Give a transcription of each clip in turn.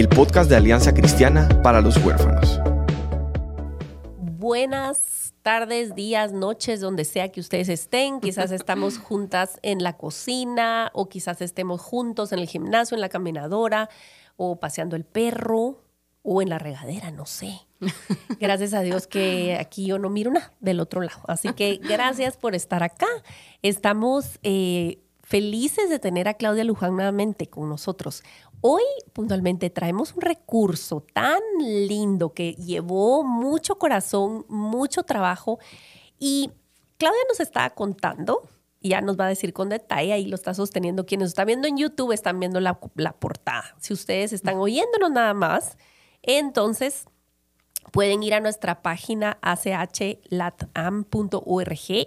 el podcast de Alianza Cristiana para los Huérfanos. Buenas tardes, días, noches, donde sea que ustedes estén. Quizás estamos juntas en la cocina o quizás estemos juntos en el gimnasio, en la caminadora o paseando el perro o en la regadera, no sé. Gracias a Dios que aquí yo no miro nada del otro lado. Así que gracias por estar acá. Estamos eh, felices de tener a Claudia Luján nuevamente con nosotros. Hoy puntualmente traemos un recurso tan lindo que llevó mucho corazón, mucho trabajo y Claudia nos está contando, y ya nos va a decir con detalle, ahí lo está sosteniendo. Quienes están viendo en YouTube están viendo la, la portada. Si ustedes están oyéndonos nada más, entonces pueden ir a nuestra página achlatam.org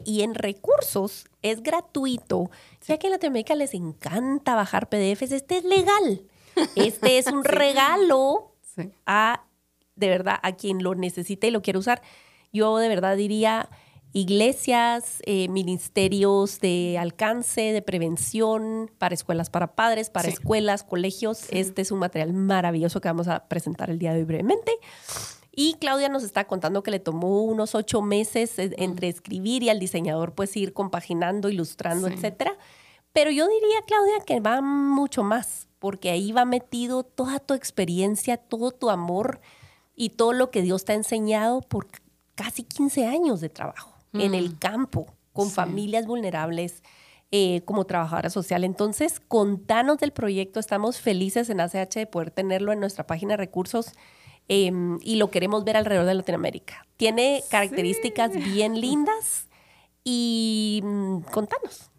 y en recursos es gratuito. Ya que en Latinoamérica les encanta bajar PDFs, este es legal. Este es un regalo a, de verdad, a quien lo necesite y lo quiere usar. Yo de verdad diría iglesias, eh, ministerios de alcance, de prevención, para escuelas para padres, para escuelas, colegios. Este es un material maravilloso que vamos a presentar el día de hoy brevemente. Y Claudia nos está contando que le tomó unos ocho meses eh, entre escribir y al diseñador pues ir compaginando, ilustrando, etcétera. Pero yo diría, Claudia, que va mucho más porque ahí va metido toda tu experiencia, todo tu amor y todo lo que Dios te ha enseñado por casi 15 años de trabajo en el mm. campo, con familias vulnerables, eh, como trabajadora social. Entonces, contanos del proyecto. Estamos felices en ACH de poder tenerlo en nuestra página de recursos em, y lo queremos ver alrededor de Latinoamérica. Tiene características bien lindas y mm, contanos.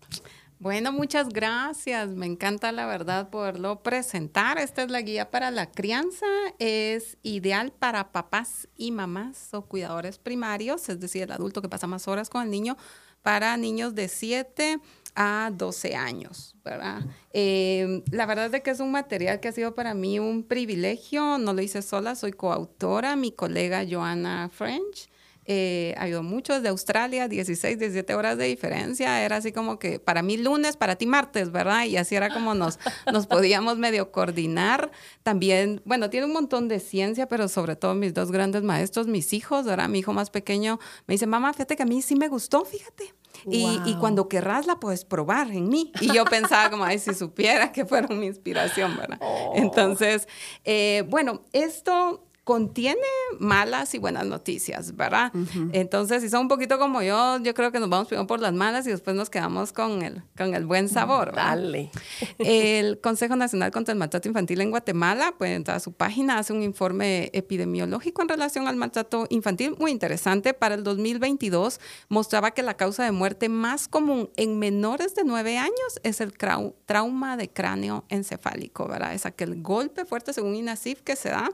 Bueno, muchas gracias. Me encanta la verdad poderlo presentar. Esta es la guía para la crianza. Es ideal para papás y mamás o cuidadores primarios, es decir, el adulto que pasa más horas con el niño, para niños de 7 a 12 años, ¿verdad? Eh, la verdad es que es un material que ha sido para mí un privilegio. No lo hice sola, soy coautora, mi colega Joanna French eh, ayudó mucho de Australia, 16, 17 horas de diferencia. Era así como que para mí lunes, para ti martes, ¿verdad? Y así era como nos, nos podíamos medio coordinar. También, bueno, tiene un montón de ciencia, pero sobre todo mis dos grandes maestros, mis hijos, ahora mi hijo más pequeño me dice, mamá, fíjate que a mí sí me gustó, fíjate. Y, y, cuando querrás la puedes probar en mí. Y yo pensaba como, ay, si supiera que fueron mi inspiración, ¿verdad? Oh. Entonces, eh, bueno, esto contiene malas y buenas noticias, ¿verdad? Entonces, si son un poquito como yo, yo creo que nos vamos primero por las malas y después nos quedamos con el, con el buen sabor. Dale. El Consejo Nacional contra el Maltrato Infantil en Guatemala, puede entrar a su página, hace un informe epidemiológico en relación al maltrato infantil muy interesante. Para el 2022 mostraba que la causa de muerte más común en menores de 9 años es el trauma de cráneo encefálico, ¿verdad? Es aquel golpe fuerte, según INASIF, que se da.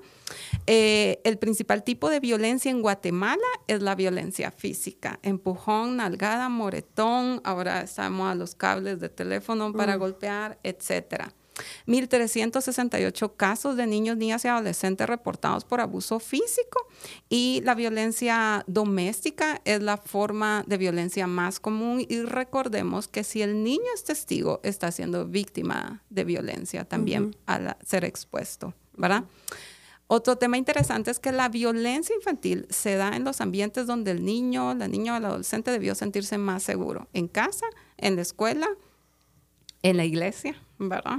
Eh, el principal tipo de violencia en Guatemala es la violencia física. Empujón, nalgada, moretón, ahora estamos a los cables de teléfono para mm. golpear, etcétera. 1.368 casos de niños, niñas y adolescentes reportados por abuso físico y la violencia doméstica es la forma de violencia más común y recordemos que si el niño es testigo está siendo víctima de violencia también al ser expuesto, ¿verdad? Otro tema interesante es que la violencia infantil se da en los ambientes donde el niño, la niña o el adolescente debió sentirse más seguro, en casa, en la escuela, en la iglesia, ¿verdad?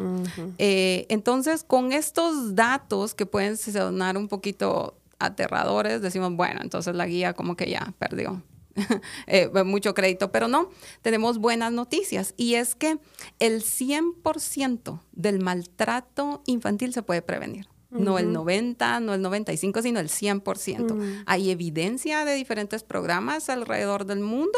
Eh, entonces, con estos datos que pueden sonar un poquito aterradores, decimos, bueno, entonces la guía como que ya perdió eh, mucho crédito, pero no, tenemos buenas noticias y es que el 100% del maltrato infantil se puede prevenir. No el 90, no el 95, sino el 100%. Mm. Hay evidencia de diferentes programas alrededor del mundo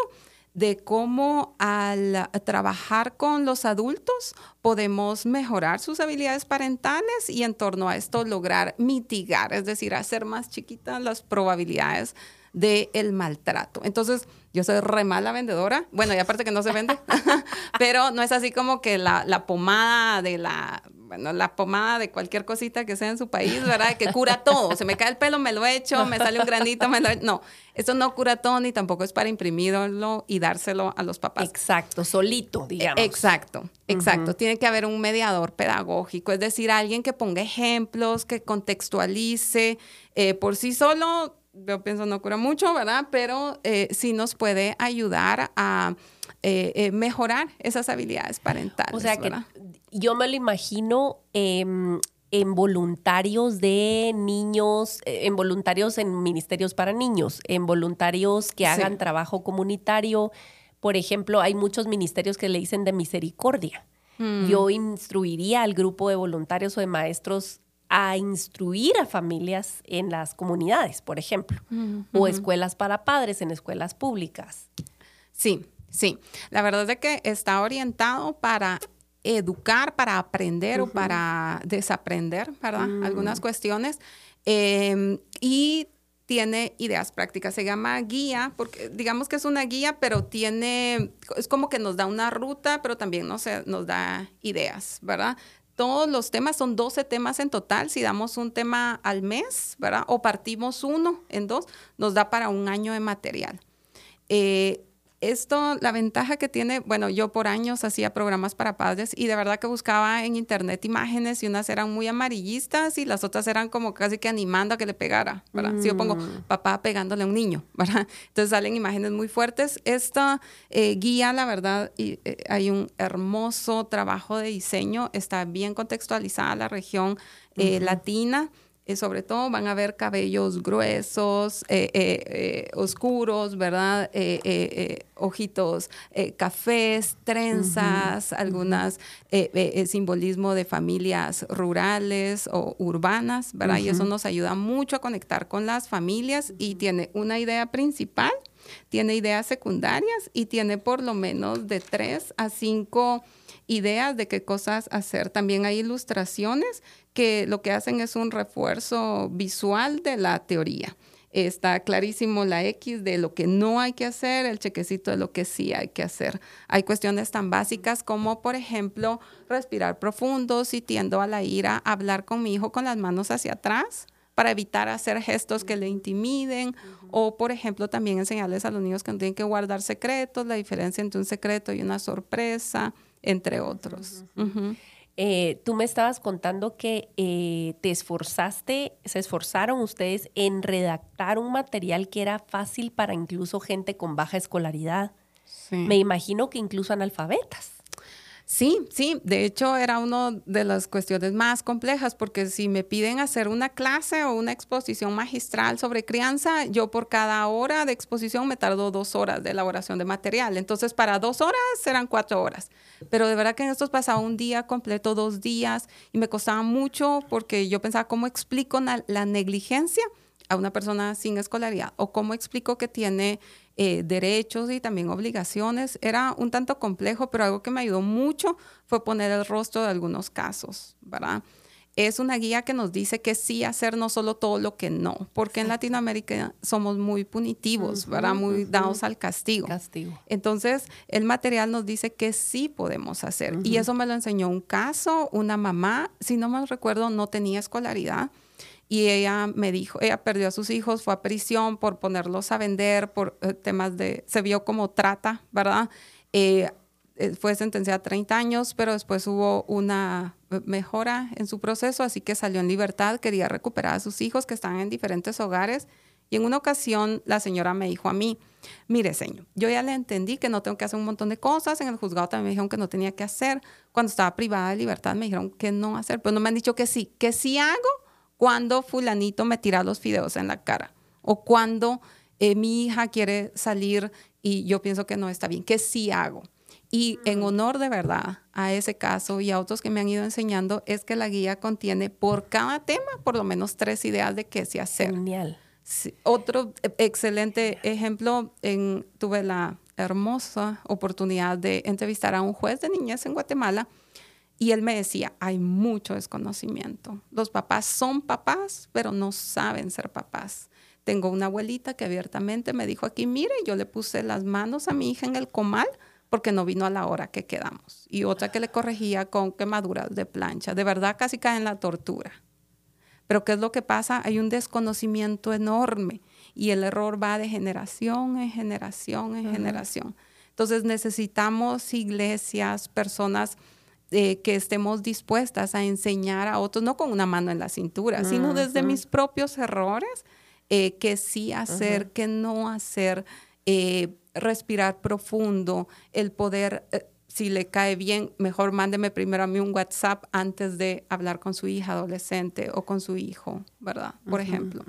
de cómo al trabajar con los adultos podemos mejorar sus habilidades parentales y en torno a esto lograr mitigar, es decir, hacer más chiquitas las probabilidades del maltrato. Entonces, yo soy re mala vendedora. Bueno, y aparte que no se vende, pero no es así como que la, la pomada de la bueno, la pomada de cualquier cosita que sea en su país, ¿verdad? Que cura todo. Se me cae el pelo, me lo echo, me sale un granito, me lo echo. No, eso no cura todo ni tampoco es para imprimirlo y dárselo a los papás. Exacto, solito, digamos. Exacto, exacto. Tiene que haber un mediador pedagógico, es decir, alguien que ponga ejemplos, que contextualice. Eh, por sí solo, yo pienso no cura mucho, ¿verdad? Pero eh, sí nos puede ayudar a eh, mejorar esas habilidades parentales. O sea que yo me lo imagino em, en voluntarios de niños, eh, en voluntarios en ministerios para niños, en voluntarios que hagan trabajo comunitario. Por ejemplo, hay muchos ministerios que le dicen de misericordia. Mm. Yo instruiría al grupo de voluntarios o de maestros a instruir a familias en las comunidades, por ejemplo, mm, o escuelas para padres en escuelas públicas. Sí, sí. La verdad es que está orientado para educar para aprender o para desaprender, ¿verdad? Mm. Algunas cuestiones. Em, y tiene ideas prácticas. Se llama guía, porque digamos que es una guía, pero tiene, es como que nos da una ruta, pero también nos, nos da ideas, ¿verdad? Todos los temas son 12 temas en total. Si damos un tema al mes, ¿verdad? O partimos uno en dos, nos da para un año de material. Eh, esto, la ventaja que tiene, bueno, yo por años hacía programas para padres y de verdad que buscaba en internet imágenes y unas eran muy amarillistas y las otras eran como casi que animando a que le pegara, ¿verdad? Si yo pongo mm. papá pegándole a un niño, ¿verdad? Entonces salen imágenes muy fuertes. Esta eh, guía, la verdad, y, eh, hay un hermoso trabajo de diseño, está bien contextualizada la región eh, latina. Eh, sobre todo van a ver cabellos gruesos, eh, eh, oscuros, ¿verdad? ojitos cafés, trenzas, algunas simbolismo de familias rurales o urbanas, ¿verdad? Y eso nos ayuda mucho a conectar con las familias y tiene una idea principal, tiene ideas secundarias y tiene por lo menos de tres a cinco ideas de qué cosas hacer. También hay ilustraciones que lo que hacen es un refuerzo visual de la teoría. Está clarísimo la X de lo que no hay que hacer, el chequecito de lo que sí hay que hacer. Hay cuestiones tan básicas como, por ejemplo, respirar profundo si tiendo a la ira, hablar con mi hijo con las manos hacia atrás para evitar hacer gestos que le intimiden o, por ejemplo, también enseñarles a los niños que no tienen que guardar secretos, la diferencia entre un secreto y una sorpresa, entre otros. Eh, tú me estabas contando que eh, te esforzaste, se esforzaron ustedes en redactar un material que era fácil para incluso gente con baja escolaridad. Me imagino que incluso analfabetas. Sí, sí, de hecho era una de las cuestiones más complejas porque si me piden hacer una clase o una exposición magistral sobre crianza, yo por cada hora de exposición me tardo dos horas de elaboración de material. Entonces para dos horas serán cuatro horas. Pero de verdad que en estos pasaba un día completo, dos días y me costaba mucho porque yo pensaba, ¿cómo explico la negligencia? A una persona sin escolaridad o cómo explico que tiene eh, derechos y también obligaciones. Era un tanto complejo, pero algo que me ayudó mucho fue poner el rostro de algunos casos, ¿verdad? Es una guía que nos dice que sí hacer no solo todo lo que no, porque en Latinoamérica somos muy punitivos, ¿verdad? Muy dados al castigo. castigo. Entonces, el material nos dice que sí podemos hacer. Y eso me lo enseñó un caso, una mamá, si no me recuerdo, no tenía escolaridad y ella me dijo, ella perdió a sus hijos, fue a prisión por ponerlos a vender, por eh, temas de, se vio como trata, ¿verdad? Eh, eh, fue sentenciada a 30 años, pero después hubo una mejora en su proceso, así que salió en libertad, quería recuperar a sus hijos que están en diferentes hogares. Y en una ocasión la señora me dijo a mí, mire señor, yo ya le entendí que no tengo que hacer un montón de cosas, en el juzgado también me dijeron que no tenía que hacer, cuando estaba privada de libertad me dijeron que no hacer, pues no me han dicho que sí, que sí hago cuando fulanito me tira los fideos en la cara o cuando eh, mi hija quiere salir y yo pienso que no está bien, que sí hago. Y en honor de verdad a ese caso y a otros que me han ido enseñando, es que la guía contiene por cada tema por lo menos tres ideas de qué se hace. Genial. otro excelente ejemplo, en, tuve la hermosa oportunidad de entrevistar a un juez de niñez en Guatemala y él me decía, hay mucho desconocimiento. Los papás son papás, pero no saben ser papás. Tengo una abuelita que abiertamente me dijo aquí, mire, yo le puse las manos a mi hija en el comal porque no vino a la hora que quedamos. Y otra que le corregía con quemaduras de plancha. De verdad casi cae en la tortura. Pero ¿qué es lo que pasa? Hay un desconocimiento enorme y el error va de generación en generación en generación. Entonces necesitamos iglesias, personas eh, que estemos dispuestas a enseñar a otros, no con una mano en la cintura, sino desde mis propios errores, eh, que sí hacer, que no hacer, eh, respirar profundo, el poder si le cae bien, mejor mándeme primero a mí un WhatsApp antes de hablar con su hija adolescente o con su hijo, ¿verdad? Por ejemplo.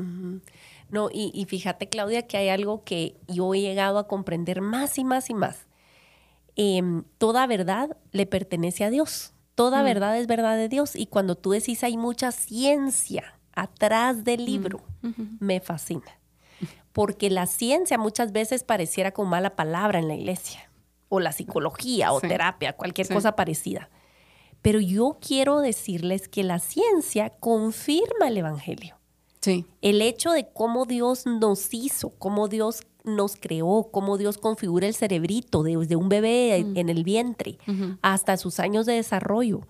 No, y, fíjate, Claudia, que hay algo que yo he llegado a comprender más y más y más. Em, toda verdad le pertenece a Dios. Toda mm. verdad es verdad de Dios. Y cuando tú decís hay mucha ciencia atrás del mm, libro, me fascina. Porque la ciencia muchas veces pareciera como mala palabra en la iglesia o la psicología o terapia, cualquier cosa parecida. Pero yo quiero decirles que la ciencia confirma el Evangelio. Sí. El hecho de cómo Dios nos hizo, cómo Dios nos creó, cómo Dios configura el cerebrito desde un bebé en el vientre hasta sus años de desarrollo.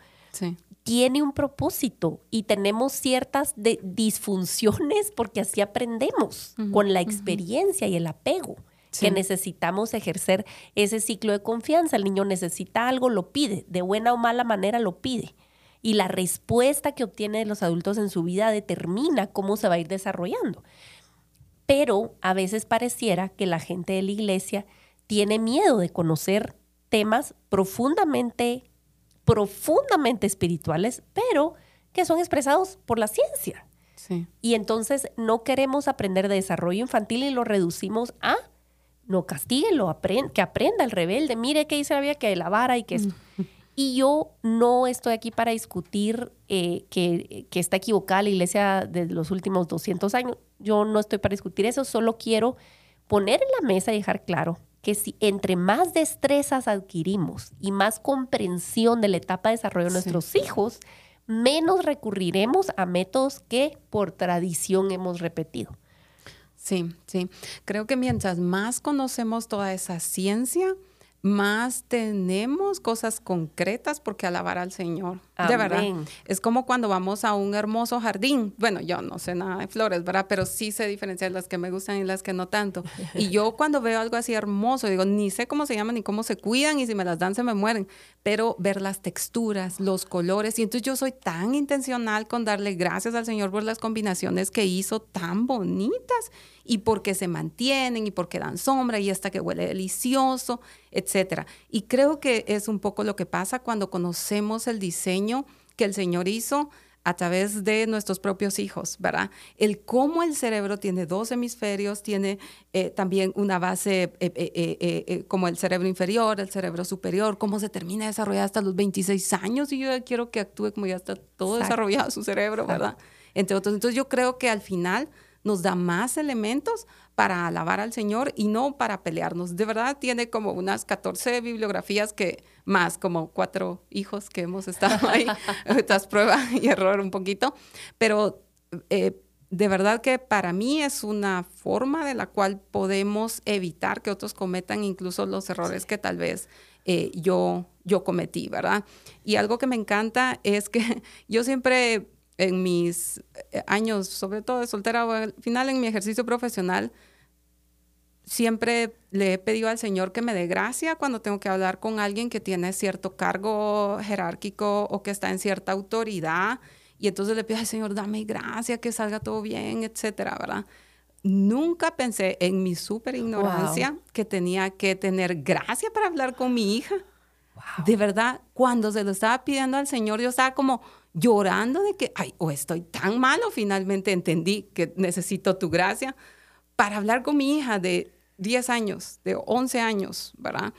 Tiene un propósito y tenemos ciertas disfunciones porque así aprendemos con la experiencia y el apego que necesitamos ejercer ese ciclo de confianza. El niño necesita algo, lo pide, de buena o mala manera lo pide. Y la respuesta que obtiene de los adultos en su vida determina cómo se va a ir desarrollando. Pero a veces pareciera que la gente de la iglesia tiene miedo de conocer temas profundamente, profundamente espirituales, pero que son expresados por la ciencia. Y entonces no queremos aprender de desarrollo infantil y lo reducimos a no castíguelo, que aprenda el rebelde, mire qué dice la Biblia, que la vara y que esto. Y yo no estoy aquí para discutir eh, que, que, está equivocada la iglesia de los últimos 200 años. Yo no estoy para discutir eso, solo quiero poner en la mesa y dejar claro que si entre más destrezas adquirimos y más comprensión de la etapa de desarrollo de nuestros hijos, menos recurriremos a métodos que por tradición hemos repetido. Sí, sí. Creo que mientras más conocemos toda esa ciencia, más tenemos cosas concretas porque alabar al Señor. De verdad. Es como cuando vamos a un hermoso jardín. Bueno, yo no sé nada de flores, ¿verdad? Pero sí sé diferenciar las que me gustan y las que no tanto. Y yo cuando veo algo así hermoso, digo, ni sé cómo se llaman ni cómo se cuidan y si me las dan se me mueren. Pero ver las texturas, los colores. Y entonces yo soy tan intencional con darle gracias al Señor por las combinaciones que hizo tan bonitas y porque se mantienen y porque dan sombra y hasta que huele delicioso, etcétera. Y creo que es un poco lo que pasa cuando conocemos el diseño que el Señor hizo a través de nuestros propios hijos, ¿verdad? El cómo el cerebro tiene dos hemisferios, tiene eh, también una base eh, eh, como el cerebro inferior, el cerebro superior, cómo se termina de desarrollar hasta los 26 años y yo quiero que actúe como ya está todo desarrollado su cerebro, ¿verdad? Entre otros. Entonces yo creo que al final nos da más elementos para alabar al Señor y no para pelearnos. De verdad tiene como unas 14 bibliografías que más como cuatro hijos que hemos estado ahí, estas prueba y error un poquito, pero eh, de verdad que para mí es una forma de la cual podemos evitar que otros cometan incluso los errores que tal vez eh, yo, yo cometí, ¿verdad? Y algo que me encanta es que yo siempre en mis eh, años, sobre todo de soltera, o al final en mi ejercicio profesional, siempre le he pedido al Señor que me dé gracia cuando tengo que hablar con alguien que tiene cierto cargo jerárquico o que está en cierta autoridad. Y entonces le pido al Señor, dame gracia, que salga todo bien, etcétera, ¿verdad? Nunca pensé en mi súper ignorancia que tenía que tener gracia para hablar con mi hija. De verdad, cuando se lo estaba pidiendo al Señor, yo estaba como, llorando de que, ay, o estoy tan malo, finalmente entendí que necesito tu gracia para hablar con mi hija de 10 años, de 11 años, ¿verdad?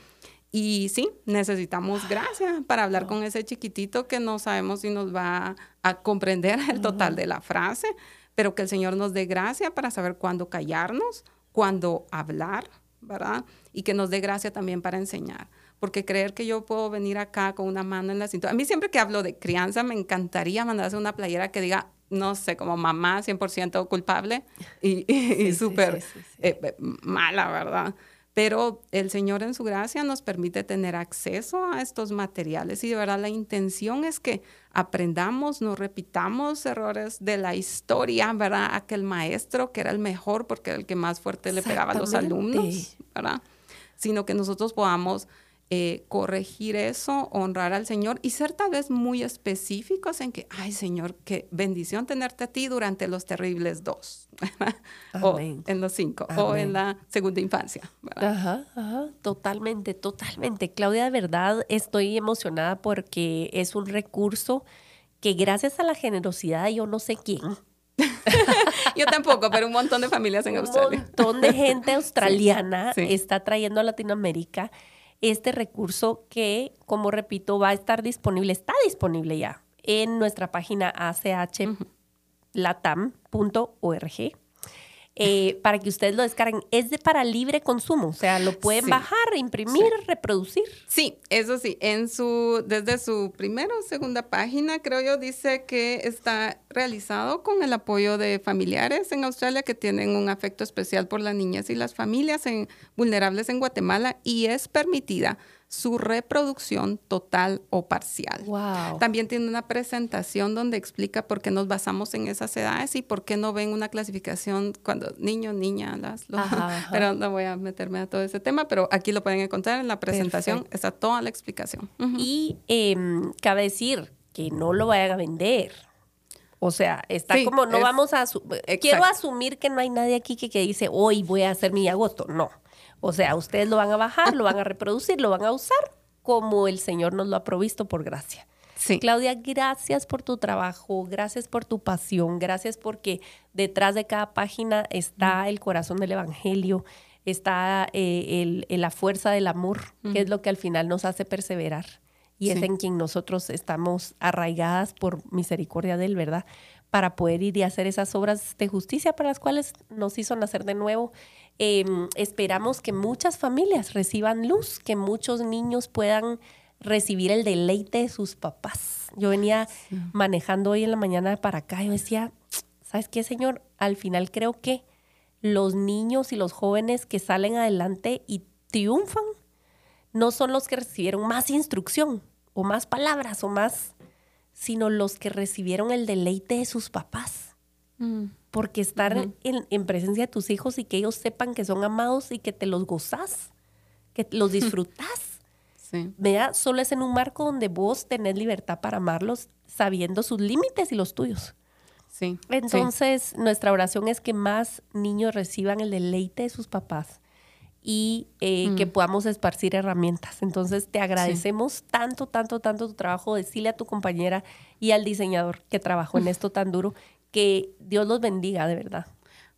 Y sí, necesitamos gracia para hablar con ese chiquitito que no sabemos si nos va a comprender el total de la frase, pero que el Señor nos dé gracia para saber cuándo callarnos, cuándo hablar, ¿verdad? Y que nos dé gracia también para enseñar. Porque creer que yo puedo venir acá con una mano en la cintura. A mí siempre que hablo de crianza me encantaría mandarse una playera que diga, no sé, como mamá 100% culpable y, súper eh, eh, mala, ¿verdad? Pero el Señor en su gracia nos permite tener acceso a estos materiales y de verdad la intención es que aprendamos, no repitamos errores de la historia, ¿verdad? Aquel maestro que era el mejor porque era el que más fuerte le pegaba a los alumnos, ¿verdad? Sino que nosotros podamos eh, corregir eso, honrar al Señor y ser tal vez muy específicos en que, ay Señor, qué bendición tenerte a ti durante los terribles dos, o en los cinco, o en la segunda infancia. Ajá, ajá, totalmente, totalmente. Claudia, de verdad estoy emocionada porque es un recurso que gracias a la generosidad, yo no sé quién, Yo tampoco, pero un montón de familias en Australia. Un montón de gente australiana está trayendo a Latinoamérica este recurso que, como repito, va a estar disponible, está disponible ya en nuestra página achlatam.org. Eh, para que ustedes lo descarguen. Es de para libre consumo, o sea, lo pueden bajar, imprimir, reproducir. Sí, eso sí, en su, desde su primera o segunda página, creo yo, dice que está realizado con el apoyo de familiares en Australia que tienen un afecto especial por las niñas y las familias vulnerables en Guatemala y es permitida su reproducción total o parcial. También tiene una presentación donde explica por qué nos basamos en esas edades y por qué no ven una clasificación cuando niño, niña, las, pero no voy a meterme a todo ese tema, pero aquí lo pueden encontrar en la presentación, está toda la explicación. Y em, cabe decir que no lo vayan a vender. O sea, está como, no vamos a... Quiero asumir que no hay nadie aquí que, que dice, hoy voy a hacer mi agosto. No. O sea, ustedes lo van a bajar, lo van a reproducir, lo van a usar como el Señor nos lo ha provisto por gracia. Sí. Claudia, gracias por tu trabajo, gracias por tu pasión, gracias porque detrás de cada página está el corazón del Evangelio, está eh, la fuerza del amor, que es lo que al final nos hace perseverar. Y es en quien nosotros estamos arraigadas por misericordia de Él, ¿verdad? Para poder ir y hacer esas obras de justicia para las cuales nos hizo nacer de nuevo Em, esperamos que muchas familias reciban luz, que muchos niños puedan recibir el deleite de sus papás. Yo venía manejando hoy en la mañana para acá y yo decía, ¿sabes qué, Señor? Al final creo que los niños y los jóvenes que salen adelante y triunfan no son los que recibieron más instrucción o más palabras o más, sino los que recibieron el deleite de sus papás. Mm porque estar en, presencia de tus hijos y que ellos sepan que son amados y que te los gozas, que los disfrutas. Sí. Vea, solo es en un marco donde vos tenés libertad para amarlos, sabiendo sus límites y los tuyos. Sí. Entonces, nuestra oración es que más niños reciban el deleite de sus papás y eh, que mm. podamos esparcir herramientas. Entonces, te agradecemos tanto, tanto, tanto tu trabajo. Decirle a tu compañera y al diseñador que trabajó en esto tan duro que Dios los bendiga, de verdad.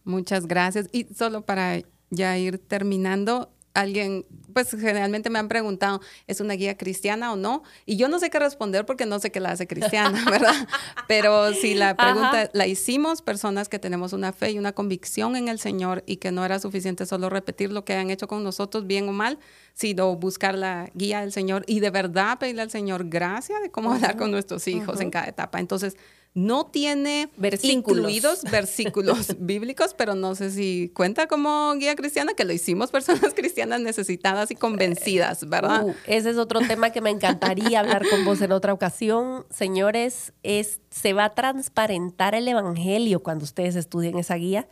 Muchas gracias. Y solo para ya ir terminando, alguien, pues generalmente me han preguntado, ¿es una guía cristiana o no? Y yo no sé qué responder porque no sé qué la hace cristiana, ¿verdad? Pero si la pregunta la hicimos, personas que tenemos una fe y una convicción en el Señor y que no era suficiente solo repetir lo que han hecho con nosotros, bien o mal, sino buscar la guía del Señor y de verdad pedirle al Señor gracia de cómo hablar con nuestros hijos en cada etapa. Entonces, no tiene versículos. incluidos versículos bíblicos, pero no sé si cuenta como guía cristiana, que lo hicimos personas cristianas necesitadas y convencidas, ¿verdad? Uh, ese es otro tema que me encantaría hablar con vos en otra ocasión. Señores, es, se va a transparentar el Evangelio cuando ustedes estudien esa guía.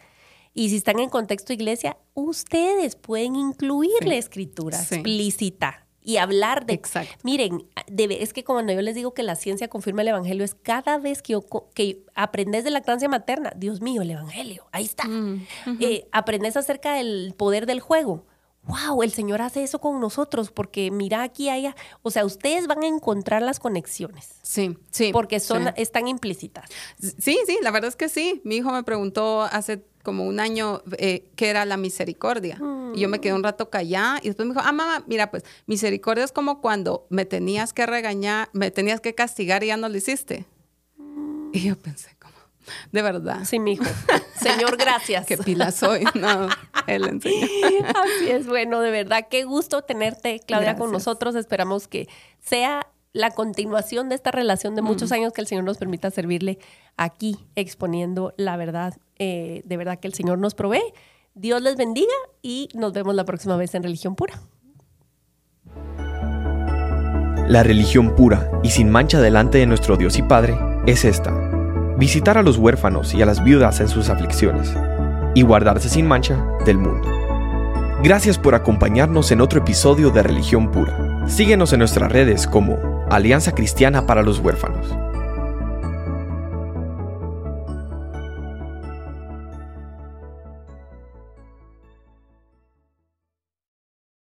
Y si están en contexto iglesia, ustedes pueden incluir la escritura explícita y hablar de... Exacto. Miren, es que cuando yo les digo que la ciencia confirma el Evangelio, es cada vez que, que aprendes de lactancia materna, Dios mío, el Evangelio, ahí está. Mm, eh, aprendes acerca del poder del juego. Wow, el Señor hace eso con nosotros porque mira aquí allá, o sea, ustedes van a encontrar las conexiones. Sí, sí. Porque son están implícitas. Sí, sí, la verdad es que sí. Mi hijo me preguntó hace como un año eh, que era la misericordia. Y yo me quedé un rato callada y después me dijo, ah, mamá, mira, pues misericordia es como cuando me tenías que regañar, me tenías que castigar y ya no lo hiciste. Y yo pensé, como, de verdad. Sí, mi hijo. Señor, gracias. Qué pila soy. No. Él enseñó. Así es, bueno, de verdad, qué gusto tenerte, Claudia, con nosotros. Esperamos que sea la continuación de esta relación de muchos años que el Señor nos permita servirle aquí, exponiendo la verdad, eh, de verdad que el Señor nos provee. Dios les bendiga y nos vemos la próxima vez en Religión Pura. La religión pura y sin mancha delante de nuestro Dios y Padre es esta. Visitar a los huérfanos y a las viudas en sus aflicciones y guardarse sin mancha del mundo. Gracias por acompañarnos en otro episodio de Religión Pura. Síguenos en nuestras redes como Alianza Cristiana para los Huérfanos.